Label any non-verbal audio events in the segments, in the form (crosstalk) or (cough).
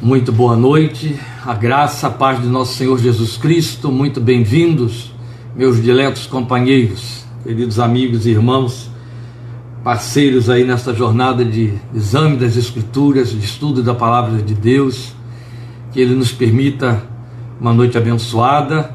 Muito boa noite, a graça, a paz de nosso Senhor Jesus Cristo, muito bem-vindos, meus diletos companheiros, queridos amigos e irmãos, parceiros aí nesta jornada de exame das Escrituras, de estudo da palavra de Deus, que Ele nos permita uma noite abençoada.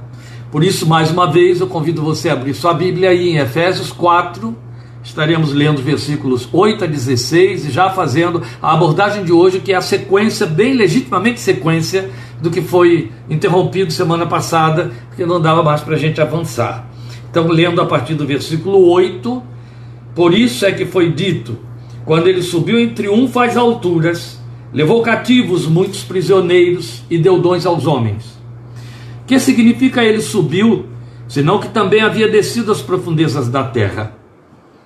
Por isso, mais uma vez, eu convido você a abrir sua Bíblia aí em Efésios 4, Estaremos lendo os versículos 8 a 16 e já fazendo a abordagem de hoje, que é a sequência, bem legitimamente sequência, do que foi interrompido semana passada, porque não dava mais para a gente avançar. Então, lendo a partir do versículo 8, por isso é que foi dito: quando ele subiu em triunfo às alturas, levou cativos muitos prisioneiros e deu dons aos homens. Que significa ele subiu, senão que também havia descido às profundezas da terra?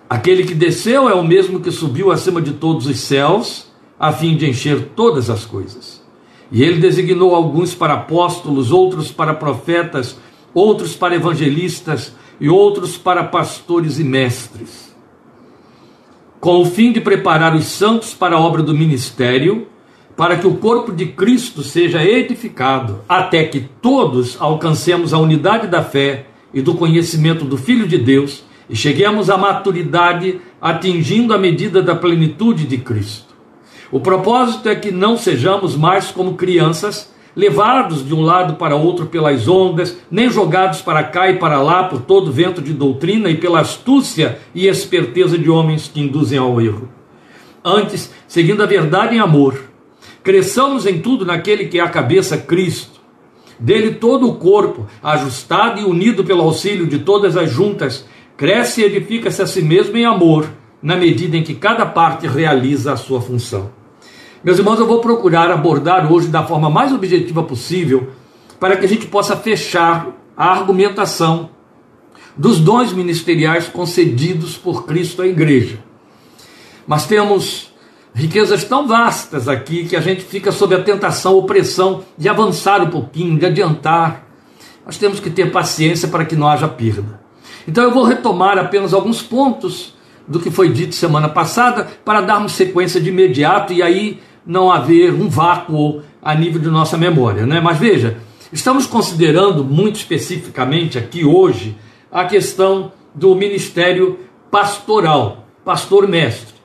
Aquele que desceu é o mesmo que subiu acima de todos os céus, a fim de encher todas as coisas. E ele designou alguns para apóstolos, outros para profetas, outros para evangelistas e outros para pastores e mestres, com o fim de preparar os santos para a obra do ministério, para que o corpo de Cristo seja edificado, até que todos alcancemos a unidade da fé e do conhecimento do Filho de Deus e cheguemos à maturidade atingindo a medida da plenitude de Cristo. O propósito é que não sejamos mais como crianças, levados de um lado para outro pelas ondas, nem jogados para cá e para lá por todo vento de doutrina e pela astúcia e esperteza de homens que induzem ao erro. Antes, seguindo a verdade em amor, cresçamos em tudo naquele que é a cabeça Cristo. Dele todo o corpo, ajustado e unido pelo auxílio de todas as juntas, cresce e edifica-se a si mesmo em amor, na medida em que cada parte realiza a sua função. Meus irmãos, eu vou procurar abordar hoje da forma mais objetiva possível, para que a gente possa fechar a argumentação dos dons ministeriais concedidos por Cristo à igreja. Mas temos riquezas tão vastas aqui que a gente fica sob a tentação, opressão de avançar um pouquinho, de adiantar. Nós temos que ter paciência para que não haja perda. Então eu vou retomar apenas alguns pontos do que foi dito semana passada para darmos sequência de imediato e aí não haver um vácuo a nível de nossa memória, né? Mas veja, estamos considerando muito especificamente aqui hoje a questão do ministério pastoral, pastor mestre.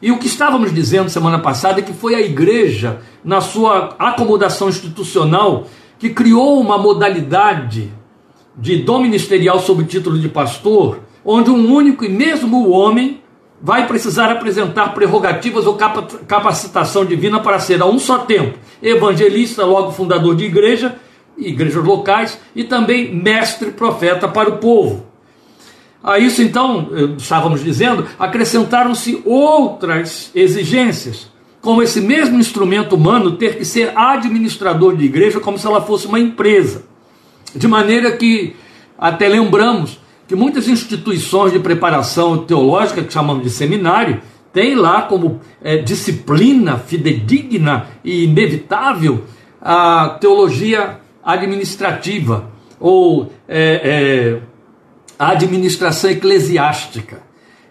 E o que estávamos dizendo semana passada é que foi a igreja, na sua acomodação institucional, que criou uma modalidade de dom ministerial sob o título de pastor, onde um único e mesmo homem vai precisar apresentar prerrogativas ou capacitação divina para ser a um só tempo evangelista, logo fundador de igreja, igrejas locais, e também mestre profeta para o povo. A isso, então, estávamos dizendo, acrescentaram-se outras exigências, como esse mesmo instrumento humano ter que ser administrador de igreja, como se ela fosse uma empresa. De maneira que até lembramos que muitas instituições de preparação teológica, que chamamos de seminário, têm lá como é, disciplina fidedigna e inevitável a teologia administrativa ou é, é, a administração eclesiástica.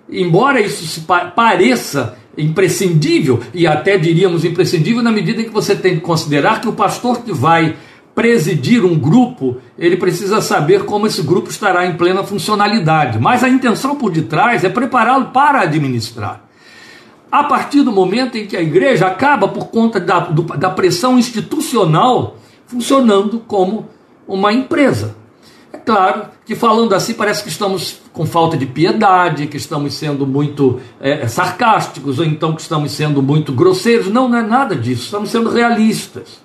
Embora isso se pareça imprescindível, e até diríamos imprescindível, na medida em que você tem que considerar que o pastor que vai presidir um grupo, ele precisa saber como esse grupo estará em plena funcionalidade. Mas a intenção por detrás é prepará-lo para administrar. A partir do momento em que a igreja acaba, por conta da, do, da pressão institucional, funcionando como uma empresa. É claro que falando assim parece que estamos com falta de piedade, que estamos sendo muito é, sarcásticos, ou então que estamos sendo muito grosseiros. Não, não é nada disso, estamos sendo realistas.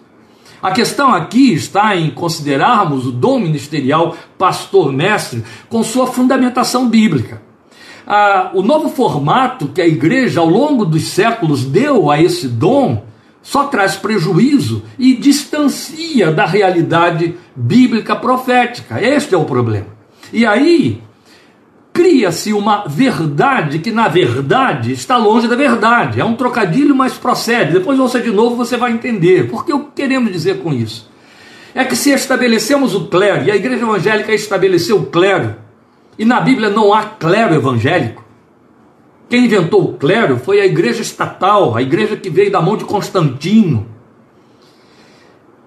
A questão aqui está em considerarmos o dom ministerial pastor-mestre com sua fundamentação bíblica. Ah, o novo formato que a igreja, ao longo dos séculos, deu a esse dom só traz prejuízo e distancia da realidade bíblica profética. Este é o problema. E aí, cria-se uma verdade que, na verdade, está longe da verdade. É um trocadilho, mas procede. Depois ouça de novo, você vai entender. Porque o que queremos dizer com isso? É que se estabelecemos o clero, e a igreja evangélica estabeleceu o clero, e na Bíblia não há clero evangélico, quem inventou o clero foi a igreja estatal, a igreja que veio da mão de Constantino.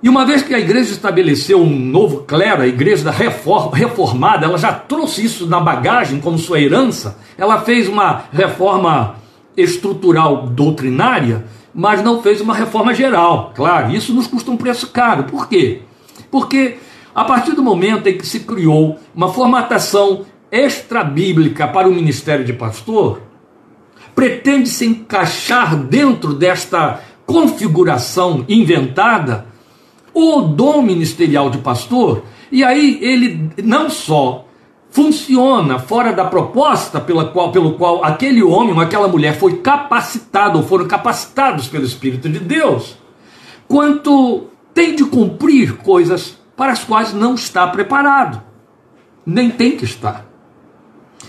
E uma vez que a igreja estabeleceu um novo clero, a igreja da reforma, reformada, ela já trouxe isso na bagagem como sua herança, ela fez uma reforma estrutural doutrinária, mas não fez uma reforma geral. Claro, isso nos custa um preço caro. Por quê? Porque a partir do momento em que se criou uma formatação extra-bíblica para o ministério de pastor, pretende se encaixar dentro desta configuração inventada o dom ministerial de pastor, e aí ele não só funciona fora da proposta pela qual, pelo qual aquele homem ou aquela mulher foi capacitado ou foram capacitados pelo Espírito de Deus, quanto tem de cumprir coisas para as quais não está preparado, nem tem que estar.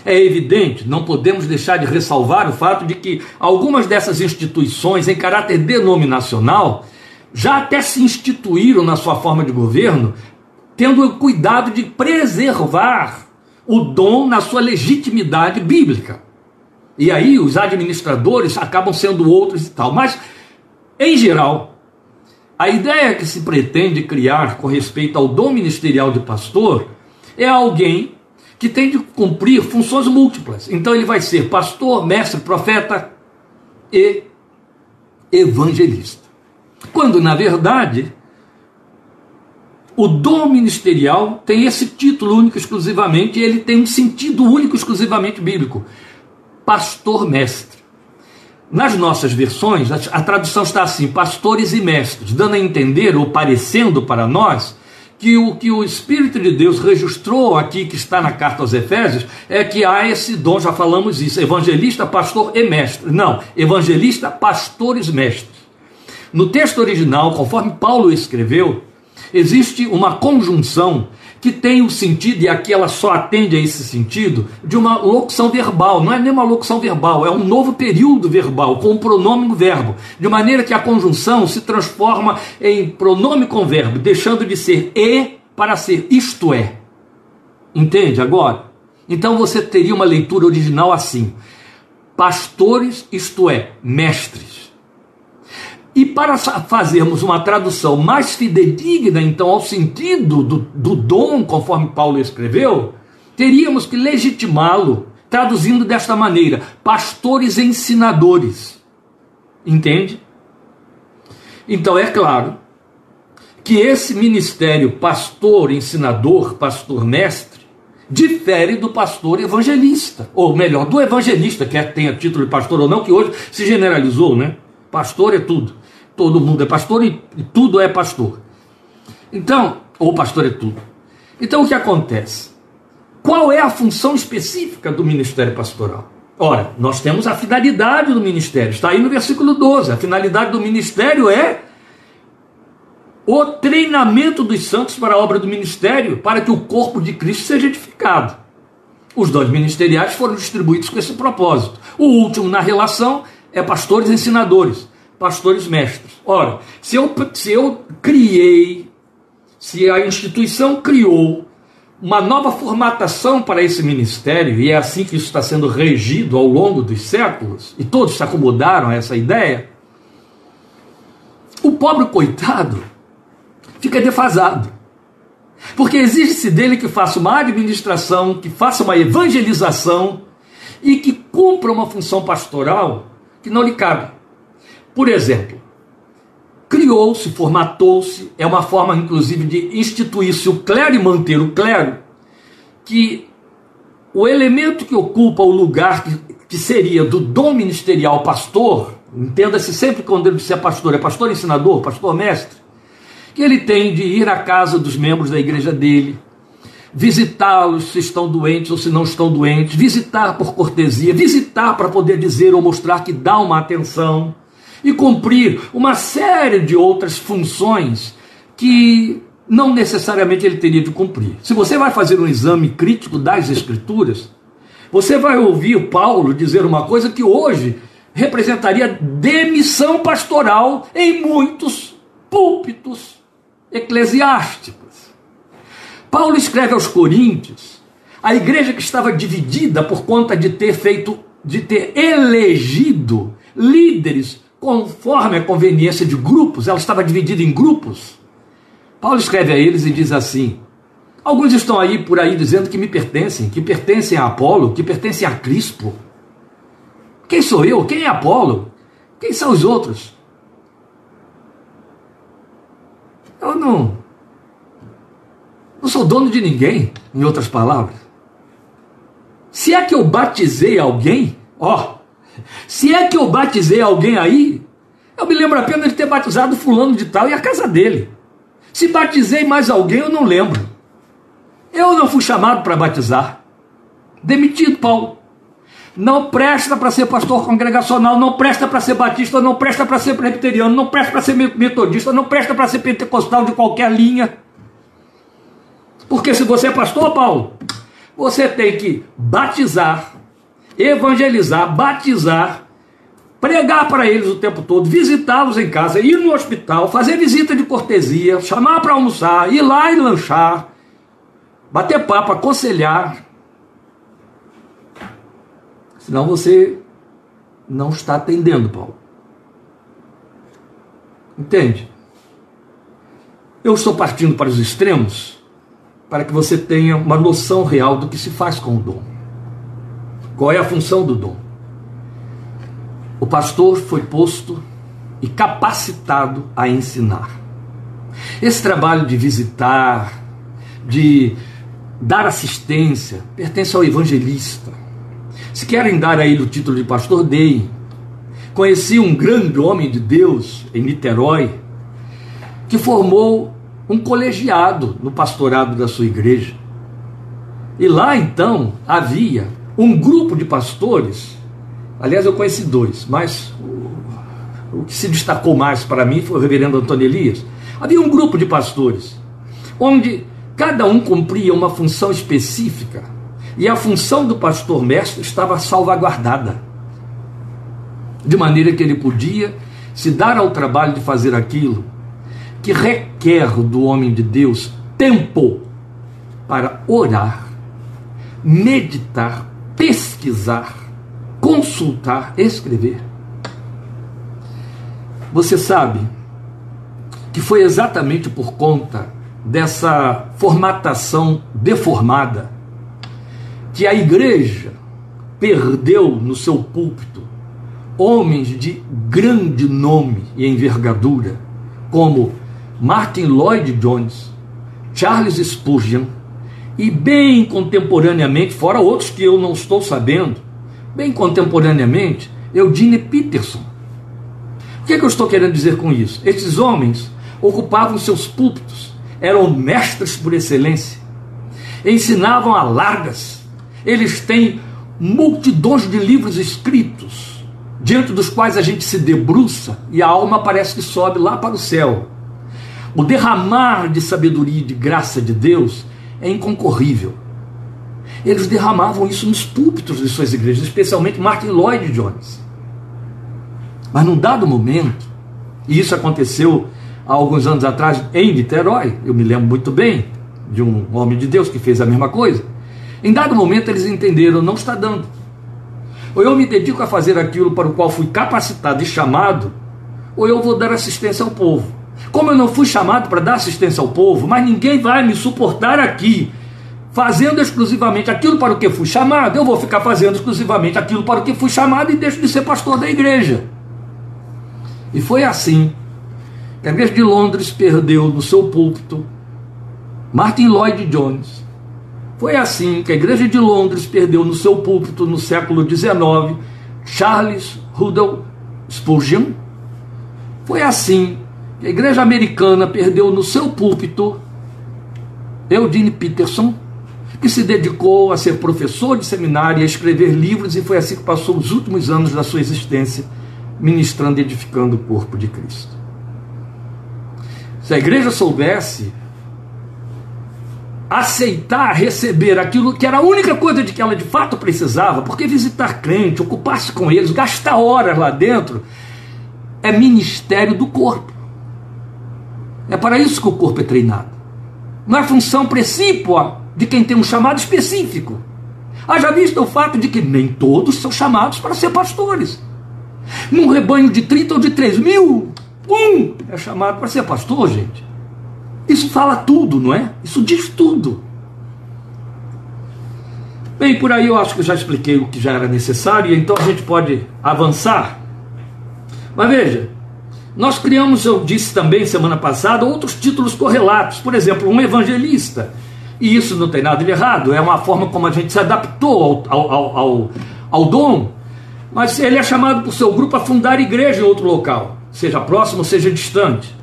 É evidente, não podemos deixar de ressalvar o fato de que algumas dessas instituições, em caráter denominacional, já até se instituíram na sua forma de governo, tendo o cuidado de preservar o dom na sua legitimidade bíblica. E aí os administradores acabam sendo outros e tal. Mas, em geral, a ideia que se pretende criar com respeito ao dom ministerial de pastor é alguém que tem de cumprir funções múltiplas. Então ele vai ser pastor, mestre, profeta e evangelista. Quando, na verdade, o dom ministerial tem esse título único exclusivamente e ele tem um sentido único exclusivamente bíblico: pastor-mestre. Nas nossas versões, a tradução está assim: pastores e mestres, dando a entender ou parecendo para nós que o que o Espírito de Deus registrou aqui, que está na carta aos Efésios, é que há esse dom, já falamos isso, evangelista, pastor e mestre. Não, evangelista, pastores, mestres. No texto original, conforme Paulo escreveu, existe uma conjunção que tem o sentido, e aqui ela só atende a esse sentido, de uma locução verbal. Não é nem uma locução verbal, é um novo período verbal, com o pronome no verbo. De maneira que a conjunção se transforma em pronome com verbo, deixando de ser e para ser isto é. Entende agora? Então você teria uma leitura original assim: pastores, isto é, mestres e para fazermos uma tradução mais fidedigna, então, ao sentido do, do dom, conforme Paulo escreveu, teríamos que legitimá-lo, traduzindo desta maneira: pastores ensinadores. Entende? Então, é claro que esse ministério pastor, ensinador, pastor mestre, difere do pastor evangelista, ou melhor, do evangelista, quer tenha título de pastor ou não, que hoje se generalizou, né? Pastor é tudo todo mundo é pastor e, e tudo é pastor. Então, ou pastor é tudo. Então o que acontece? Qual é a função específica do ministério pastoral? Ora, nós temos a finalidade do ministério, está aí no versículo 12. A finalidade do ministério é o treinamento dos santos para a obra do ministério, para que o corpo de Cristo seja edificado. Os dons ministeriais foram distribuídos com esse propósito. O último na relação é pastores e ensinadores pastores mestres. Ora, se eu, se eu criei, se a instituição criou uma nova formatação para esse ministério, e é assim que isso está sendo regido ao longo dos séculos, e todos se acomodaram a essa ideia, o pobre coitado fica defasado. Porque exige-se dele que faça uma administração, que faça uma evangelização e que cumpra uma função pastoral que não lhe cabe. Por exemplo, criou-se, formatou-se, é uma forma inclusive de instituir-se o clero e manter o clero, que o elemento que ocupa o lugar que, que seria do dom ministerial pastor, entenda-se sempre quando ele disser pastor, é pastor ensinador, pastor mestre, que ele tem de ir à casa dos membros da igreja dele, visitá-los se estão doentes ou se não estão doentes, visitar por cortesia, visitar para poder dizer ou mostrar que dá uma atenção e cumprir uma série de outras funções que não necessariamente ele teria de cumprir. Se você vai fazer um exame crítico das Escrituras, você vai ouvir Paulo dizer uma coisa que hoje representaria demissão pastoral em muitos púlpitos eclesiásticos. Paulo escreve aos Coríntios, a igreja que estava dividida por conta de ter feito, de ter elegido líderes conforme a conveniência de grupos, ela estava dividida em grupos. Paulo escreve a eles e diz assim: Alguns estão aí por aí dizendo que me pertencem, que pertencem a Apolo, que pertencem a Crispo. Quem sou eu? Quem é Apolo? Quem são os outros? Eu não, não sou dono de ninguém, em outras palavras. Se é que eu batizei alguém, ó, se é que eu batizei alguém aí, eu me lembro apenas de ter batizado fulano de tal e a casa dele. Se batizei mais alguém, eu não lembro. Eu não fui chamado para batizar. Demitido, Paulo. Não presta para ser pastor congregacional, não presta para ser batista, não presta para ser presbiteriano, não presta para ser metodista, não presta para ser pentecostal de qualquer linha. Porque se você é pastor, Paulo, você tem que batizar, evangelizar, batizar, pregar para eles o tempo todo, visitá-los em casa, ir no hospital, fazer visita de cortesia, chamar para almoçar, ir lá e lanchar, bater papo, aconselhar. Senão você não está atendendo, Paulo. Entende? Eu estou partindo para os extremos para que você tenha uma noção real do que se faz com o dom. Qual é a função do dom? O pastor foi posto e capacitado a ensinar. Esse trabalho de visitar, de dar assistência, pertence ao evangelista. Se querem dar a ele o título de pastor, deem. Conheci um grande homem de Deus em Niterói que formou um colegiado no pastorado da sua igreja. E lá então havia um grupo de pastores. Aliás, eu conheci dois, mas o, que se destacou mais para mim foi o reverendo Antônio Elias. Havia um grupo de pastores onde Cada um cumpria uma função específica e a função do pastor mestre estava salvaguardada. De maneira que ele podia se dar ao trabalho de fazer aquilo que requer do homem de Deus tempo para orar, meditar, pesquisar, consultar, escrever. Você sabe que foi exatamente por conta dessa formatação deformada, que a igreja perdeu no seu púlpito homens de grande nome e envergadura, como Martin Lloyd Jones, Charles Spurgeon, e bem contemporaneamente, fora outros que eu não estou sabendo, bem contemporaneamente, Eugene Peterson. O que, é que eu estou querendo dizer com isso? Esses homens ocupavam seus púlpitos eram mestres por excelência, ensinavam a largas. Eles têm multidões de livros escritos, diante dos quais a gente se debruça e a alma parece que sobe lá para o céu. O derramar de sabedoria e de graça de Deus é inconcorrível. Eles derramavam isso nos púlpitos de suas igrejas, especialmente Martin Lloyd Jones. Mas num dado momento, e isso aconteceu há alguns anos atrás em Niterói, eu me lembro muito bem de um homem de Deus que fez a mesma coisa. Em dado momento eles entenderam, não está dando. Ou eu me dedico a fazer aquilo para o qual fui capacitado e chamado, ou eu vou dar assistência ao povo. Como eu não fui chamado para dar assistência ao povo, mas ninguém vai me suportar aqui, fazendo exclusivamente aquilo para o que fui chamado, eu vou ficar fazendo exclusivamente aquilo para o que fui chamado e deixo de ser pastor da igreja. E foi assim a igreja de Londres perdeu no seu púlpito Martin Lloyd Jones. Foi assim que a igreja de Londres perdeu no seu púlpito no século XIX Charles Rudolph Spurgeon. Foi assim que a igreja americana perdeu no seu púlpito Eugene Peterson, que se dedicou a ser professor de seminário e a escrever livros, e foi assim que passou os últimos anos da sua existência, ministrando e edificando o corpo de Cristo. Se a igreja soubesse aceitar, receber aquilo que era a única coisa de que ela de fato precisava, porque visitar crente, ocupar-se com eles, gastar horas lá dentro, é ministério do corpo. É para isso que o corpo é treinado. Não é função precípua de quem tem um chamado específico. Haja visto o fato de que nem todos são chamados para ser pastores. Num rebanho de 30 ou de 3 mil, um é chamado para ser pastor, gente. Isso fala tudo, não é? Isso diz tudo. Bem, por aí eu acho que já expliquei o que já era necessário, então a gente pode avançar. Mas veja, nós criamos, eu disse também semana passada, outros títulos correlatos. Por exemplo, um evangelista. E isso não tem nada de errado, é uma forma como a gente se adaptou ao, ao, ao, ao dom. Mas ele é chamado por seu grupo a fundar igreja em outro local, seja próximo, seja distante.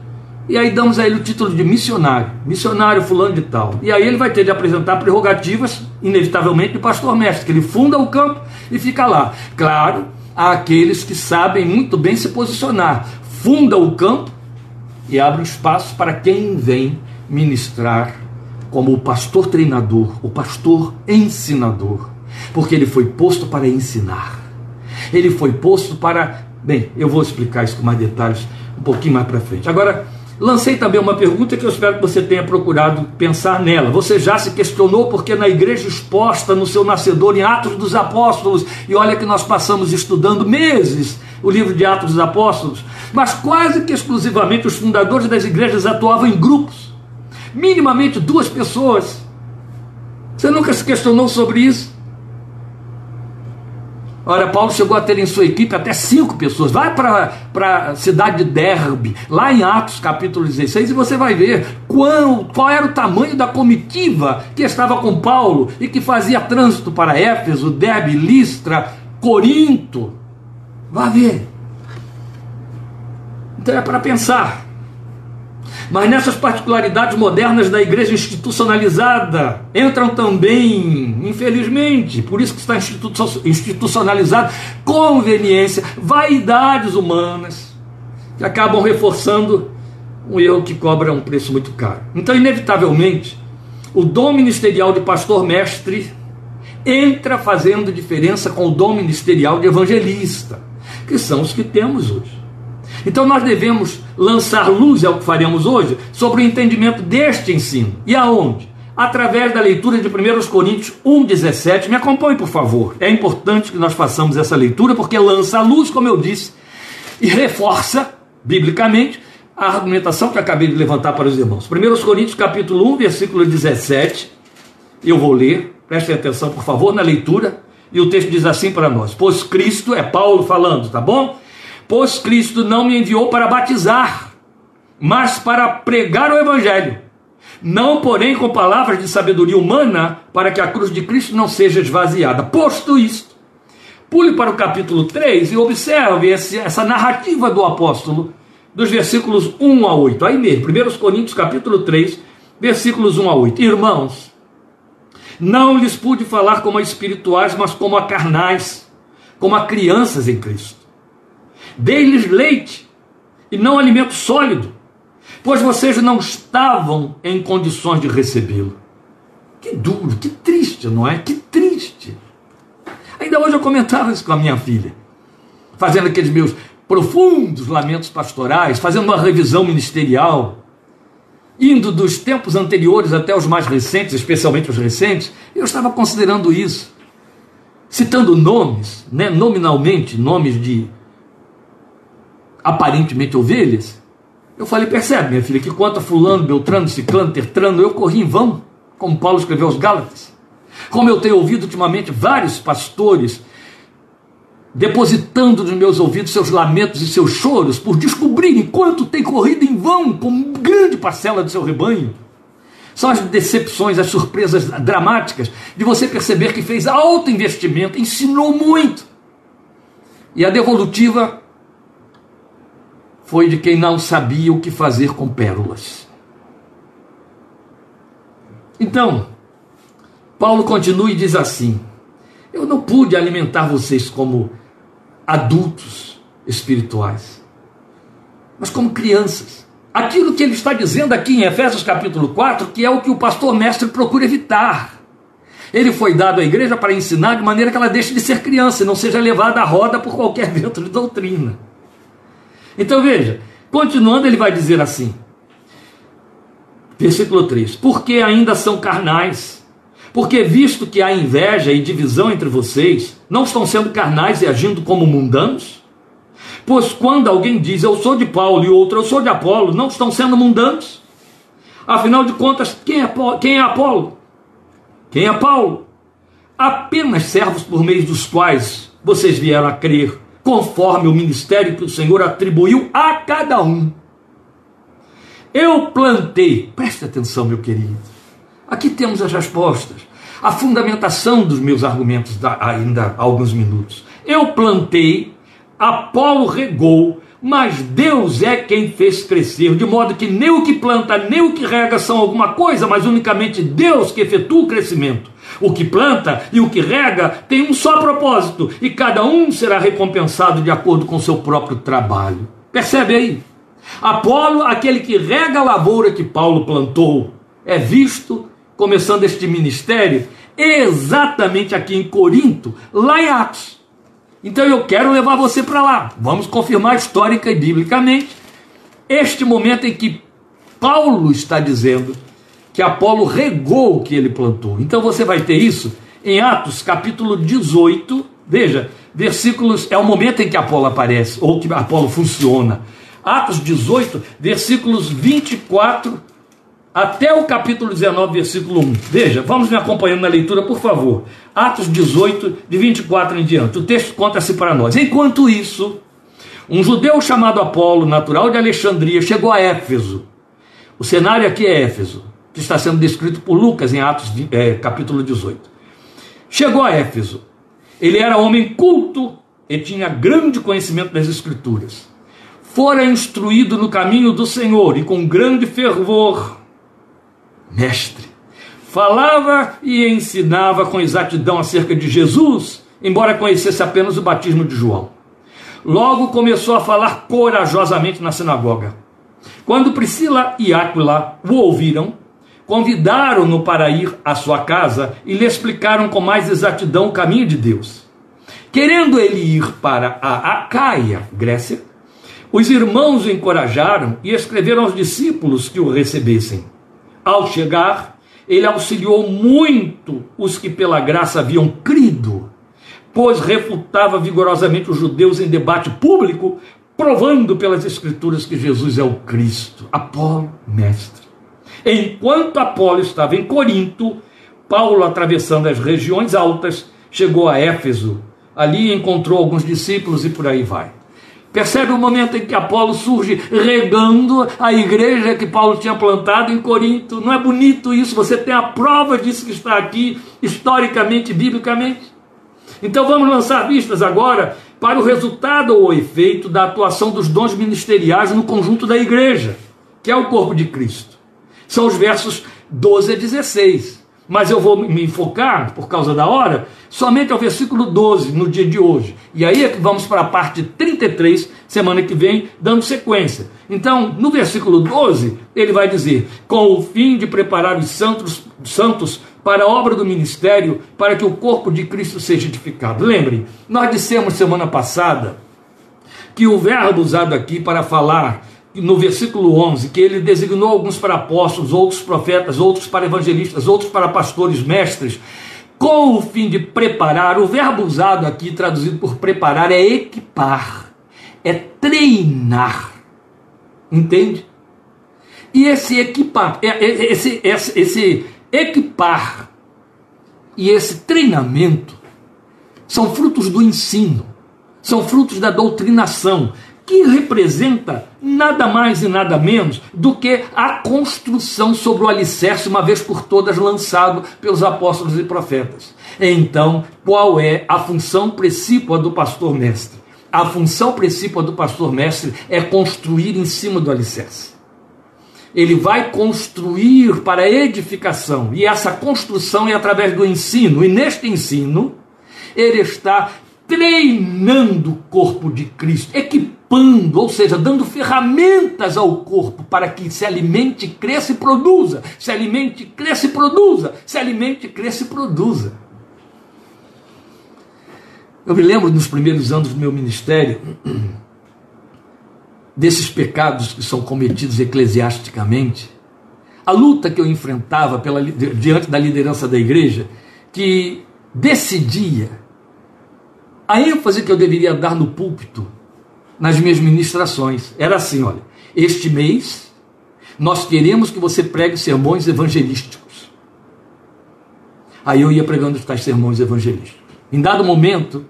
E aí damos a ele o título de missionário, missionário fulano de tal. E aí ele vai ter de apresentar prerrogativas, inevitavelmente, de pastor mestre, que ele funda o campo e fica lá. Claro, há aqueles que sabem muito bem se posicionar. Funda o campo e abre espaço para quem vem ministrar como o pastor treinador, o pastor ensinador, porque ele foi posto para ensinar. Ele foi posto para, bem, eu vou explicar isso com mais detalhes um pouquinho mais para frente. Agora, Lancei também uma pergunta que eu espero que você tenha procurado pensar nela. Você já se questionou porque na igreja exposta no seu nascedor em Atos dos Apóstolos, e olha que nós passamos estudando meses o livro de Atos dos Apóstolos, mas quase que exclusivamente os fundadores das igrejas atuavam em grupos, minimamente duas pessoas. Você nunca se questionou sobre isso? Ora, Paulo chegou a ter em sua equipe até cinco pessoas. Vai para a cidade de Derbe, lá em Atos capítulo 16, e você vai ver qual, qual era o tamanho da comitiva que estava com Paulo e que fazia trânsito para Éfeso, Derbe, Listra, Corinto. Vá ver. Então é para pensar. Mas nessas particularidades modernas da igreja institucionalizada entram também, infelizmente, por isso que está institucionalizado, conveniência, vaidades humanas, que acabam reforçando um erro que cobra um preço muito caro. Então, inevitavelmente, o dom ministerial de pastor-mestre entra fazendo diferença com o dom ministerial de evangelista, que são os que temos hoje. Então nós devemos lançar luz, é o que faremos hoje, sobre o entendimento deste ensino. E aonde? Através da leitura de 1 Coríntios 1,17. Me acompanhe, por favor. É importante que nós façamos essa leitura, porque lança a luz, como eu disse, e reforça, biblicamente, a argumentação que acabei de levantar para os irmãos. 1 Coríntios capítulo 1, versículo 17. Eu vou ler, prestem atenção, por favor, na leitura. E o texto diz assim para nós: Pois Cristo, é Paulo falando, tá bom? Pois Cristo não me enviou para batizar, mas para pregar o Evangelho. Não, porém, com palavras de sabedoria humana, para que a cruz de Cristo não seja esvaziada. Posto isto, pule para o capítulo 3 e observe esse, essa narrativa do apóstolo, dos versículos 1 a 8. Aí mesmo, 1 Coríntios capítulo 3, versículos 1 a 8. Irmãos, não lhes pude falar como a espirituais, mas como a carnais, como a crianças em Cristo. Dei-lhes leite e não alimento sólido, pois vocês não estavam em condições de recebê-lo. Que duro, que triste, não é? Que triste. Ainda hoje eu comentava isso com a minha filha, fazendo aqueles meus profundos lamentos pastorais, fazendo uma revisão ministerial, indo dos tempos anteriores até os mais recentes, especialmente os recentes, eu estava considerando isso, citando nomes, né, nominalmente, nomes de aparentemente ovelhas, eu falei, percebe, minha filha, que quanto a fulano, beltrano, ciclano, tertrano, eu corri em vão, como Paulo escreveu aos Gálatas. Como eu tenho ouvido ultimamente vários pastores depositando nos meus ouvidos seus lamentos e seus choros por descobrirem quanto tem corrido em vão com grande parcela do seu rebanho. São as decepções, as surpresas dramáticas de você perceber que fez alto investimento, ensinou muito. E a devolutiva foi de quem não sabia o que fazer com pérolas. Então, Paulo continua e diz assim: Eu não pude alimentar vocês como adultos espirituais, mas como crianças. Aquilo que ele está dizendo aqui em Efésios capítulo 4, que é o que o pastor mestre procura evitar. Ele foi dado à igreja para ensinar de maneira que ela deixe de ser criança e não seja levada à roda por qualquer (laughs) vento de doutrina. Então veja, continuando, ele vai dizer assim, versículo 3: Porque ainda são carnais, porque visto que há inveja e divisão entre vocês, não estão sendo carnais e agindo como mundanos? Pois quando alguém diz eu sou de Paulo e outro eu sou de Apolo, não estão sendo mundanos? Afinal de contas, quem é, quem é Apolo? Quem é Paulo? Apenas servos por meio dos quais vocês vieram a crer, conforme o ministério que o Senhor atribuiu a cada um. Eu plantei, preste atenção, meu querido. Aqui temos as respostas, a fundamentação dos meus argumentos ainda há alguns minutos. Eu plantei, Apolo regou, mas Deus é quem fez crescer, de modo que nem o que planta, nem o que rega são alguma coisa, mas unicamente Deus que efetua o crescimento. O que planta e o que rega tem um só propósito, e cada um será recompensado de acordo com seu próprio trabalho. Percebe aí? Apolo, aquele que rega a lavoura que Paulo plantou, é visto, começando este ministério, exatamente aqui em Corinto, lá em Atos. Então eu quero levar você para lá. Vamos confirmar histórica e biblicamente este momento em que Paulo está dizendo que Apolo regou o que ele plantou. Então você vai ter isso em Atos capítulo 18. Veja, versículos é o momento em que Apolo aparece ou que Apolo funciona. Atos 18, versículos 24 até o capítulo 19, versículo 1. Veja, vamos me acompanhando na leitura, por favor. Atos 18, de 24 em diante. O texto conta-se para nós. Enquanto isso, um judeu chamado Apolo, natural de Alexandria, chegou a Éfeso. O cenário aqui é Éfeso, que está sendo descrito por Lucas em Atos é, capítulo 18. Chegou a Éfeso. Ele era homem culto e tinha grande conhecimento das Escrituras. Fora instruído no caminho do Senhor e com grande fervor mestre. Falava e ensinava com exatidão acerca de Jesus, embora conhecesse apenas o batismo de João. Logo começou a falar corajosamente na sinagoga. Quando Priscila e Áquila o ouviram, convidaram-no para ir à sua casa e lhe explicaram com mais exatidão o caminho de Deus. Querendo ele ir para a Acaia, Grécia, os irmãos o encorajaram e escreveram aos discípulos que o recebessem. Ao chegar, ele auxiliou muito os que pela graça haviam crido, pois refutava vigorosamente os judeus em debate público, provando pelas Escrituras que Jesus é o Cristo, Apolo, mestre. Enquanto Apolo estava em Corinto, Paulo, atravessando as regiões altas, chegou a Éfeso. Ali encontrou alguns discípulos e por aí vai. Percebe o momento em que Apolo surge regando a igreja que Paulo tinha plantado em Corinto? Não é bonito isso? Você tem a prova disso que está aqui, historicamente, biblicamente? Então vamos lançar vistas agora para o resultado ou efeito da atuação dos dons ministeriais no conjunto da igreja, que é o corpo de Cristo. São os versos 12 a 16 mas eu vou me enfocar, por causa da hora, somente ao versículo 12, no dia de hoje. E aí é que vamos para a parte 33, semana que vem, dando sequência. Então, no versículo 12, ele vai dizer: com o fim de preparar os santos, santos para a obra do ministério, para que o corpo de Cristo seja edificado. Lembre, nós dissemos semana passada que o verbo usado aqui para falar no versículo 11, que ele designou alguns para apóstolos, outros profetas, outros para evangelistas, outros para pastores, mestres, com o fim de preparar. O verbo usado aqui, traduzido por preparar, é equipar, é treinar. Entende? E esse equipar, é, é, esse, esse, esse equipar e esse treinamento são frutos do ensino, são frutos da doutrinação, que representa nada mais e nada menos do que a construção sobre o alicerce, uma vez por todas lançado pelos apóstolos e profetas. Então, qual é a função principal do pastor mestre? A função principal do pastor mestre é construir em cima do alicerce. Ele vai construir para edificação, e essa construção é através do ensino, e neste ensino, ele está treinando o corpo de Cristo, equipando, ou seja, dando ferramentas ao corpo para que se alimente, cresça e produza, se alimente, cresça e produza, se alimente, cresça e produza. Eu me lembro nos primeiros anos do meu ministério (clears throat) desses pecados que são cometidos eclesiasticamente, a luta que eu enfrentava pela, diante da liderança da igreja, que decidia a ênfase que eu deveria dar no púlpito, nas minhas ministrações, era assim: olha, este mês Nós queremos que você pregue sermões evangelísticos. Aí eu ia pregando os tais sermões evangelísticos. Em dado momento,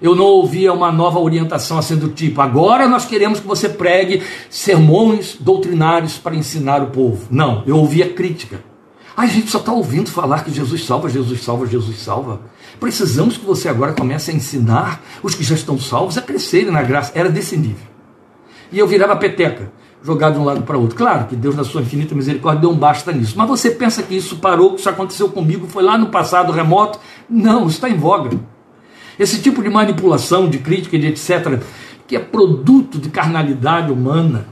eu não ouvia uma nova orientação assim do tipo: agora nós queremos que você pregue sermões doutrinários para ensinar o povo. Não, eu ouvia crítica. A gente só está ouvindo falar que Jesus salva, Jesus salva, Jesus salva. Precisamos que você agora comece a ensinar os que já estão salvos a crescerem na graça. Era desse nível. E eu virava peteca, jogado de um lado para outro. Claro que Deus, na sua infinita misericórdia, deu um basta nisso. Mas você pensa que isso parou, que isso aconteceu comigo, foi lá no passado remoto? Não, está em voga. Esse tipo de manipulação, de crítica, de etc., que é produto de carnalidade humana,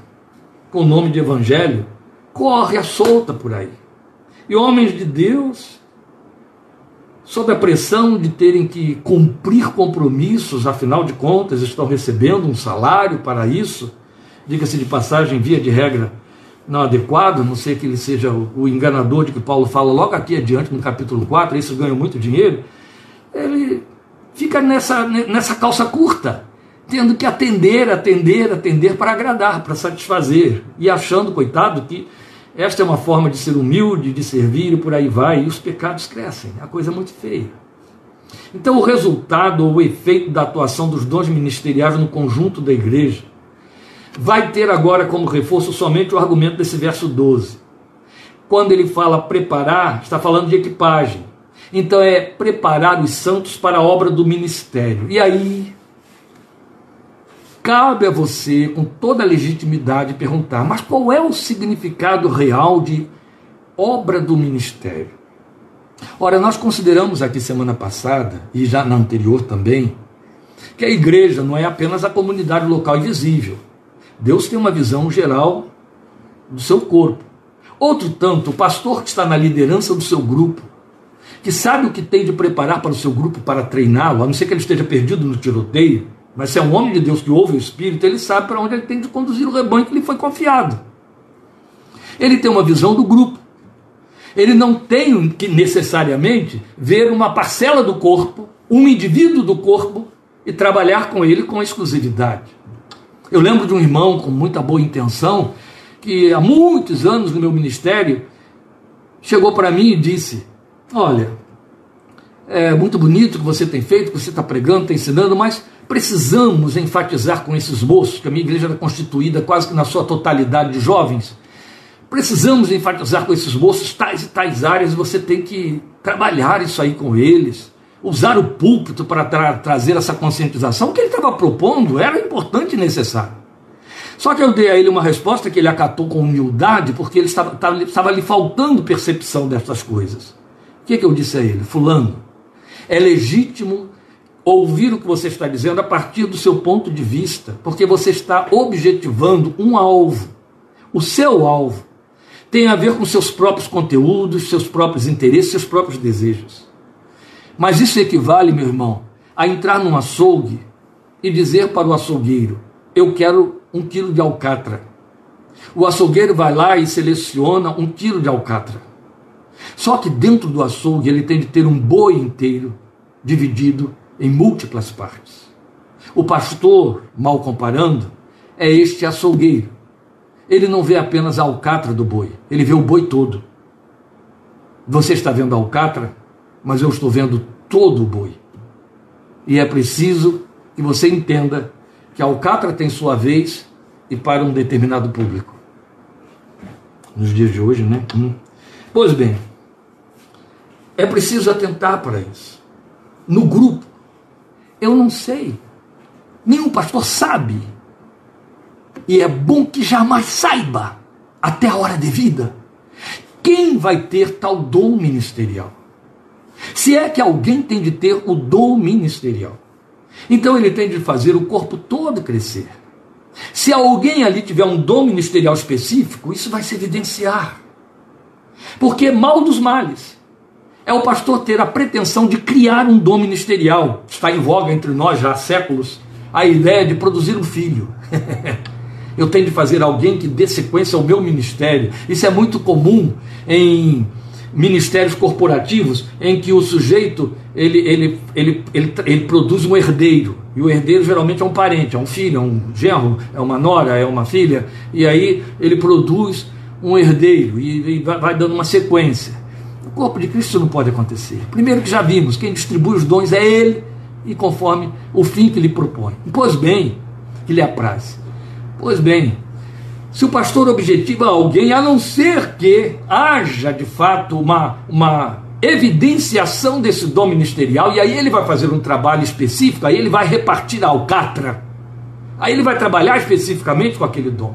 com o nome de evangelho, corre a solta por aí. E homens de Deus, sob a pressão de terem que cumprir compromissos, afinal de contas, estão recebendo um salário para isso, diga-se de passagem, via de regra não adequado, não sei que ele seja o enganador de que Paulo fala logo aqui adiante no capítulo 4, isso ganha muito dinheiro, ele fica nessa, nessa calça curta, tendo que atender, atender, atender para agradar, para satisfazer, e achando, coitado, que esta é uma forma de ser humilde, de servir e por aí vai, e os pecados crescem, a coisa é muito feia. Então, o resultado ou o efeito da atuação dos dons ministeriais no conjunto da igreja vai ter agora como reforço somente o argumento desse verso 12. Quando ele fala preparar, está falando de equipagem. Então é preparar os santos para a obra do ministério. E aí, cabe a você, com toda a legitimidade, perguntar: mas qual é o significado real de obra do ministério? Ora, nós consideramos aqui semana passada, e já na anterior também, que a igreja não é apenas a comunidade local e visível. Deus tem uma visão geral do seu corpo. Outro tanto, o pastor que está na liderança do seu grupo, que sabe o que tem de preparar para o seu grupo para treiná-lo, a não ser que ele esteja perdido no tiroteio, mas se é um homem de Deus que ouve o Espírito, ele sabe para onde ele tem de conduzir o rebanho que lhe foi confiado. Ele tem uma visão do grupo. Ele não tem que necessariamente ver uma parcela do corpo, um indivíduo do corpo e trabalhar com ele com exclusividade. Eu lembro de um irmão com muita boa intenção que há muitos anos no meu ministério chegou para mim e disse: Olha, é muito bonito o que você tem feito, que você está pregando, está ensinando, mas precisamos enfatizar com esses moços, que a minha igreja era constituída quase que na sua totalidade de jovens. Precisamos enfatizar com esses moços tais e tais áreas, você tem que trabalhar isso aí com eles, usar o púlpito para tra trazer essa conscientização. O que ele estava propondo era importante e necessário. Só que eu dei a ele uma resposta que ele acatou com humildade, porque ele estava, estava, estava lhe faltando percepção dessas coisas. O que, que eu disse a ele? Fulano, é legítimo ouvir o que você está dizendo a partir do seu ponto de vista, porque você está objetivando um alvo. O seu alvo tem a ver com seus próprios conteúdos, seus próprios interesses, seus próprios desejos. Mas isso equivale, meu irmão, a entrar num açougue e dizer para o açougueiro: Eu quero um quilo de alcatra. O açougueiro vai lá e seleciona um quilo de alcatra. Só que dentro do açougue ele tem de ter um boi inteiro, dividido em múltiplas partes. O pastor, mal comparando, é este açougueiro. Ele não vê apenas a alcatra do boi, ele vê o boi todo. Você está vendo a alcatra, mas eu estou vendo todo o boi. E é preciso que você entenda que a alcatra tem sua vez e para um determinado público. Nos dias de hoje, né? Hum. Pois bem, é preciso atentar para isso. No grupo, eu não sei. Nenhum pastor sabe. E é bom que jamais saiba, até a hora devida, quem vai ter tal dom ministerial. Se é que alguém tem de ter o dom ministerial. Então ele tem de fazer o corpo todo crescer. Se alguém ali tiver um dom ministerial específico, isso vai se evidenciar. Porque mal dos males é o pastor ter a pretensão de criar um dom ministerial. Está em voga entre nós já há séculos a ideia de produzir um filho. (laughs) Eu tenho de fazer alguém que dê sequência ao meu ministério. Isso é muito comum em ministérios corporativos em que o sujeito ele, ele, ele, ele, ele produz um herdeiro. E o herdeiro geralmente é um parente, é um filho, é um genro, é uma nora, é uma filha. E aí ele produz um herdeiro e, e vai, vai dando uma sequência. Corpo de Cristo não pode acontecer. Primeiro que já vimos, quem distribui os dons é Ele e conforme o fim que lhe propõe. Pois bem, que lhe apraz. Pois bem, se o pastor objetiva alguém, a não ser que haja de fato uma, uma evidenciação desse dom ministerial, e aí ele vai fazer um trabalho específico, aí ele vai repartir a alcatra, aí ele vai trabalhar especificamente com aquele dom.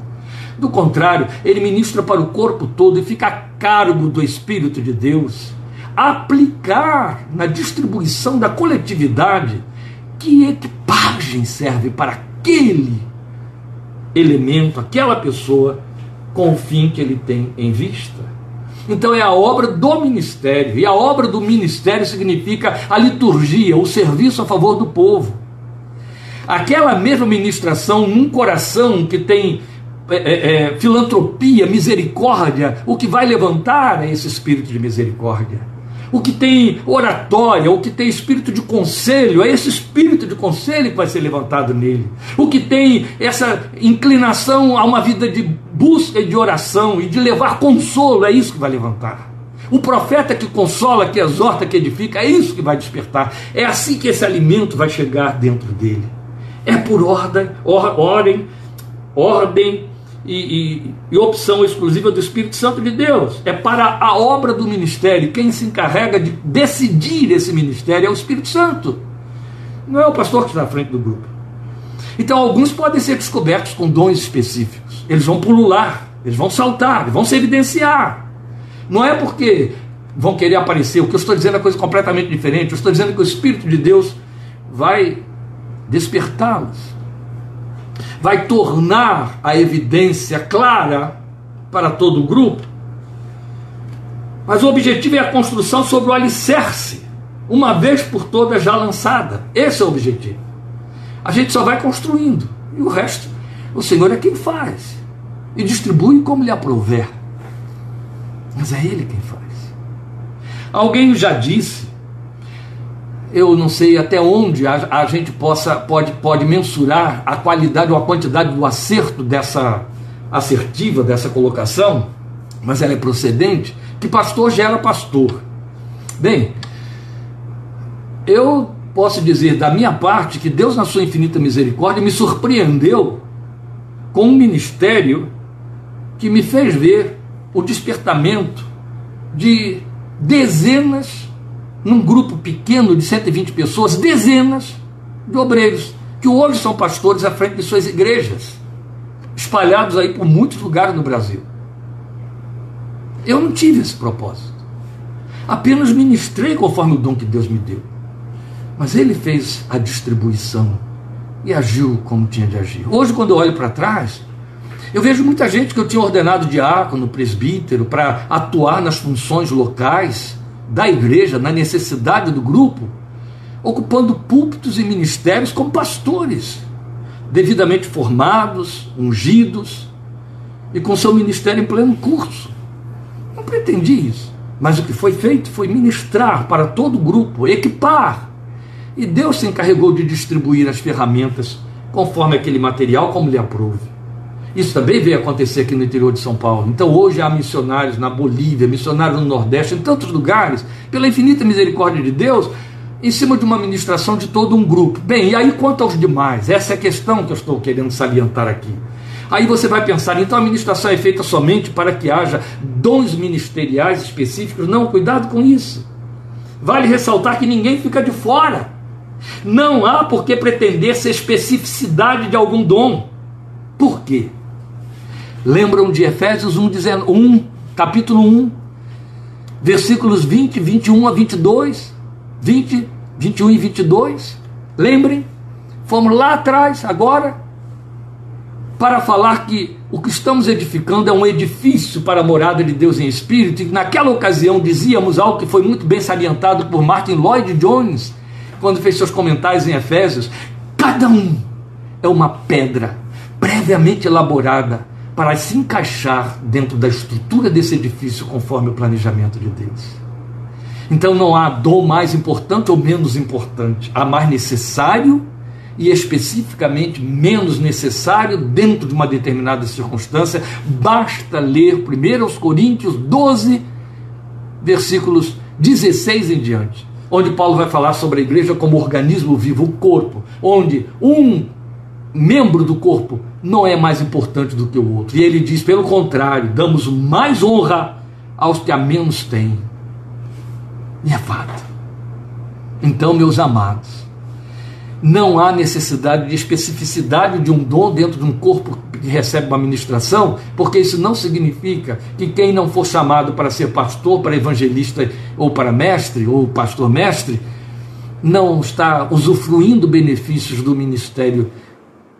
Do contrário, ele ministra para o corpo todo e fica a cargo do Espírito de Deus aplicar na distribuição da coletividade que equipagem serve para aquele elemento, aquela pessoa, com o fim que ele tem em vista. Então é a obra do ministério. E a obra do ministério significa a liturgia, o serviço a favor do povo. Aquela mesma ministração num coração que tem é, é, é, filantropia, misericórdia, o que vai levantar é esse espírito de misericórdia. O que tem oratória, o que tem espírito de conselho, é esse espírito de conselho que vai ser levantado nele. O que tem essa inclinação a uma vida de busca e de oração e de levar consolo, é isso que vai levantar. O profeta que consola, que exorta, que edifica, é isso que vai despertar. É assim que esse alimento vai chegar dentro dele. É por ordem, or, ordem, ordem e, e, e, opção exclusiva do Espírito Santo de Deus. É para a obra do ministério. Quem se encarrega de decidir esse ministério é o Espírito Santo. Não é o pastor que está à frente do grupo. Então, alguns podem ser descobertos com dons específicos. Eles vão pulular, eles vão saltar, vão se evidenciar. Não é porque vão querer aparecer. O que eu estou dizendo é coisa completamente diferente. Eu estou dizendo que o Espírito de Deus vai despertá-los vai tornar a evidência clara para todo o grupo. Mas o objetivo é a construção sobre o alicerce, uma vez por todas já lançada. Esse é o objetivo. A gente só vai construindo e o resto, o Senhor é quem faz e distribui como lhe aprouver. Mas é Ele quem faz. Alguém já disse eu não sei até onde a, a, gente possa pode, pode mensurar a qualidade ou a quantidade do acerto dessa assertiva, dessa colocação, mas ela é procedente, que pastor gera pastor. Bem, eu posso dizer da minha parte que Deus, na sua infinita misericórdia, me surpreendeu com um ministério que me fez ver o despertamento de dezenas num grupo pequeno de 120 pessoas, dezenas de obreiros, que hoje são pastores à frente de suas igrejas, espalhados aí por muitos lugares no Brasil. Eu não tive esse propósito. Apenas ministrei conforme o dom que Deus me deu. Mas ele fez a distribuição e agiu como tinha de agir. Hoje, quando eu olho para trás, eu vejo muita gente que eu tinha ordenado diácono, presbítero, para atuar nas funções locais da igreja, na necessidade do grupo, ocupando púlpitos e ministérios como pastores, devidamente formados, ungidos e com seu ministério em pleno curso. Não pretendi isso, mas o que foi feito foi ministrar para todo o grupo, equipar. E Deus se encarregou de distribuir as ferramentas conforme aquele material como lhe aprouve. Isso também veio acontecer aqui no interior de São Paulo. Então hoje há missionários na Bolívia, missionários no Nordeste, em tantos lugares, pela infinita misericórdia de Deus, em cima de uma administração de todo um grupo. Bem, e aí quanto aos demais? Essa é a questão que eu estou querendo salientar aqui. Aí você vai pensar, então a administração é feita somente para que haja dons ministeriais específicos? Não, cuidado com isso. Vale ressaltar que ninguém fica de fora. Não há por que pretender ser especificidade de algum dom. Por quê? Lembram de Efésios 1, 1 capítulo 1, versículos 20, 21 a 22? 20, 21 e 22? Lembrem? Fomos lá atrás, agora, para falar que o que estamos edificando é um edifício para a morada de Deus em espírito, e naquela ocasião dizíamos algo que foi muito bem salientado por Martin Lloyd Jones, quando fez seus comentários em Efésios: cada um é uma pedra previamente elaborada para se encaixar dentro da estrutura desse edifício conforme o planejamento de Deus. Então não há dom mais importante ou menos importante, há mais necessário e especificamente menos necessário dentro de uma determinada circunstância, basta ler 1 Coríntios 12, versículos 16 em diante, onde Paulo vai falar sobre a igreja como organismo vivo, o corpo, onde um membro do corpo não é mais importante do que o outro. E ele diz, pelo contrário, damos mais honra aos que a menos têm. E é fato. Então, meus amados, não há necessidade de especificidade de um dom dentro de um corpo que recebe uma ministração, porque isso não significa que quem não for chamado para ser pastor, para evangelista ou para mestre, ou pastor mestre, não está usufruindo benefícios do ministério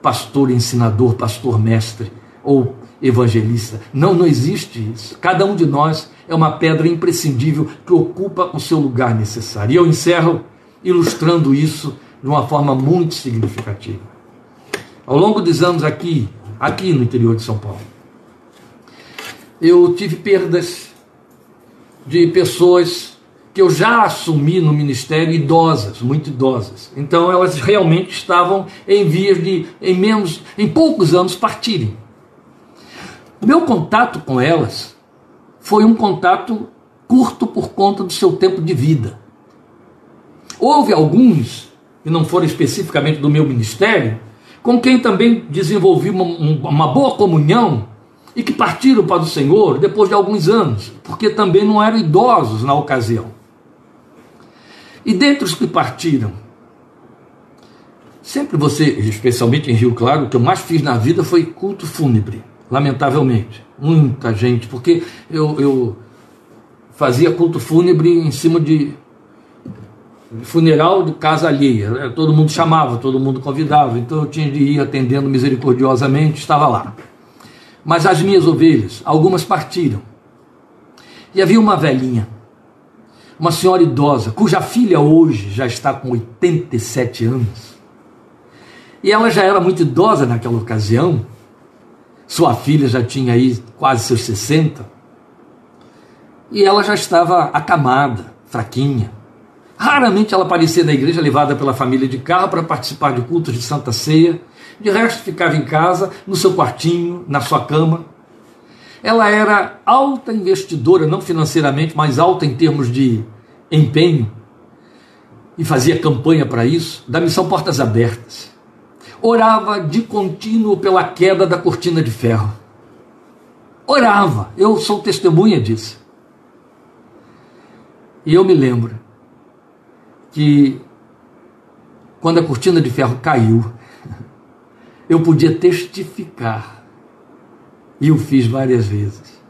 pastor ensinador, pastor mestre ou evangelista. Não, não existe isso. Cada um de nós é uma pedra imprescindível que ocupa o seu lugar necessário. E eu encerro ilustrando isso de uma forma muito significativa. Ao longo dos anos aqui, aqui no interior de São Paulo, eu tive perdas de pessoas que eu já assumi no ministério idosas, muito idosas. Então elas realmente estavam em vias de, em menos, em poucos anos partirem. Meu contato com elas foi um contato curto por conta do seu tempo de vida. Houve alguns e não foram especificamente do meu ministério, com quem também desenvolvi uma, uma boa comunhão e que partiram para o Senhor depois de alguns anos, porque também não eram idosos na ocasião. E dentre os que partiram, sempre você, especialmente em Rio Claro, o que eu mais fiz na vida foi culto fúnebre, lamentavelmente. Muita gente, porque eu, eu fazia culto fúnebre em cima de funeral de casa alheia. Todo mundo chamava, todo mundo convidava, então eu tinha de ir atendendo misericordiosamente, estava lá. Mas as minhas ovelhas, algumas partiram. E havia uma velhinha, uma senhora idosa, cuja filha hoje já está com 87 anos. E ela já era muito idosa naquela ocasião. Sua filha já tinha aí quase seus 60. E ela já estava acamada, fraquinha. Raramente ela aparecia na igreja levada pela família de carro para participar de cultos de Santa Ceia. De resto, ficava em casa, no seu quartinho, na sua cama. Ela era alta investidora, não financeiramente, mas alta em termos de empenho, e fazia campanha para isso, da missão Portas Abertas. Orava de contínuo pela queda da cortina de ferro. Orava, eu sou testemunha disso. E eu me lembro que quando a cortina de ferro caiu, (laughs) eu podia testificar. E o fiz várias vezes.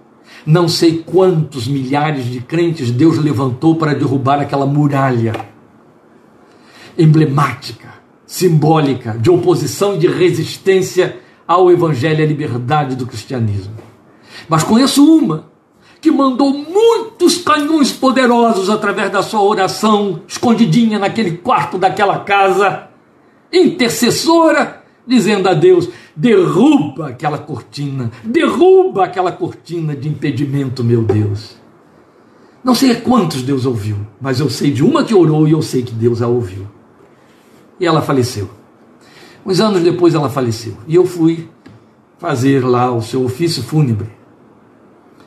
Não sei quantos milhares de crentes Deus levantou para derrubar aquela muralha emblemática, simbólica, de oposição e de resistência ao evangelho e à liberdade do cristianismo. Mas conheço uma que mandou muitos canhões poderosos através da sua oração, escondidinha naquele quarto daquela casa, intercessora, dizendo a Deus: derruba aquela cortina, derruba aquela cortina de impedimento, meu Deus. Não sei quantos Deus ouviu, mas eu sei de uma que orou e eu sei que Deus a ouviu. E ela faleceu. Uns anos depois ela faleceu. E eu fui fazer lá o seu ofício fúnebre.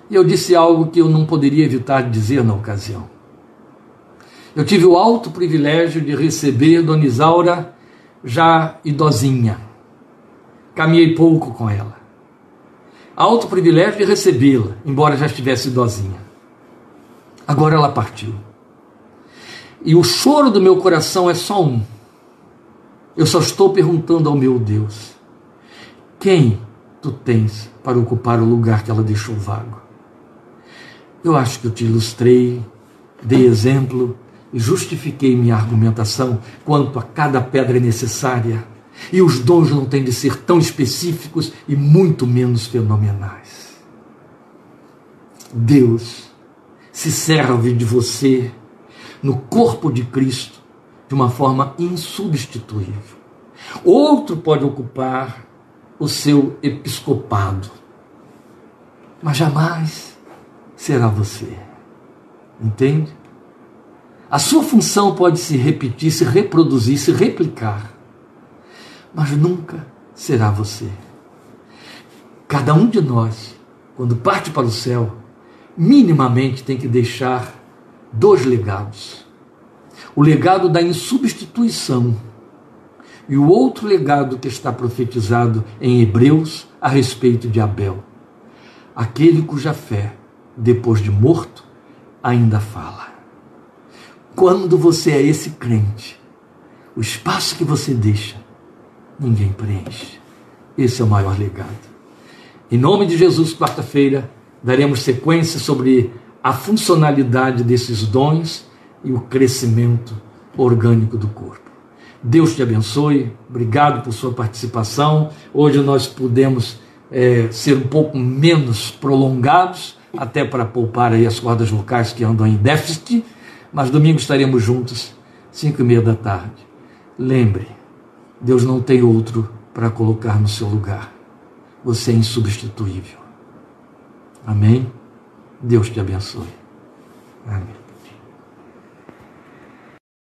E eu disse algo que eu não poderia evitar de dizer na ocasião. Eu tive o alto privilégio de receber Dona Isaura já idosinha. Caminhei pouco com ela. Alto privilégio de recebê-la, embora já estivesse idosinha. Agora ela partiu. E o choro do meu coração é só um. Eu só estou perguntando ao meu Deus: quem tu tens para ocupar o lugar que ela deixou vago? Eu acho que eu te ilustrei, dei exemplo e justifiquei minha argumentação quanto a cada pedra necessária. E os dons não têm de ser tão específicos e muito menos fenomenais. Deus se serve de você no corpo de Cristo de uma forma insubstituível. Outro pode ocupar o seu episcopado, mas jamais será você. Entende? A sua função pode se repetir, se reproduzir, se replicar. Mas nunca será você. Cada um de nós, quando parte para o céu, minimamente tem que deixar dois legados: o legado da insubstituição e o outro legado que está profetizado em Hebreus a respeito de Abel, aquele cuja fé, depois de morto, ainda fala. Quando você é esse crente, o espaço que você deixa, ninguém preenche. Esse é o maior legado. Em nome de Jesus, quarta-feira, daremos sequência sobre a funcionalidade desses dons e o crescimento orgânico do corpo. Deus te abençoe, obrigado por sua participação. Hoje nós pudemos é, ser um pouco menos prolongados, até para poupar aí as cordas vocais que andam em déficit, mas domingo estaremos juntos, cinco e meia da tarde. Lembre, Deus não tem outro para colocar no seu lugar. Você é insubstituível. Amém? Deus te abençoe. Amém.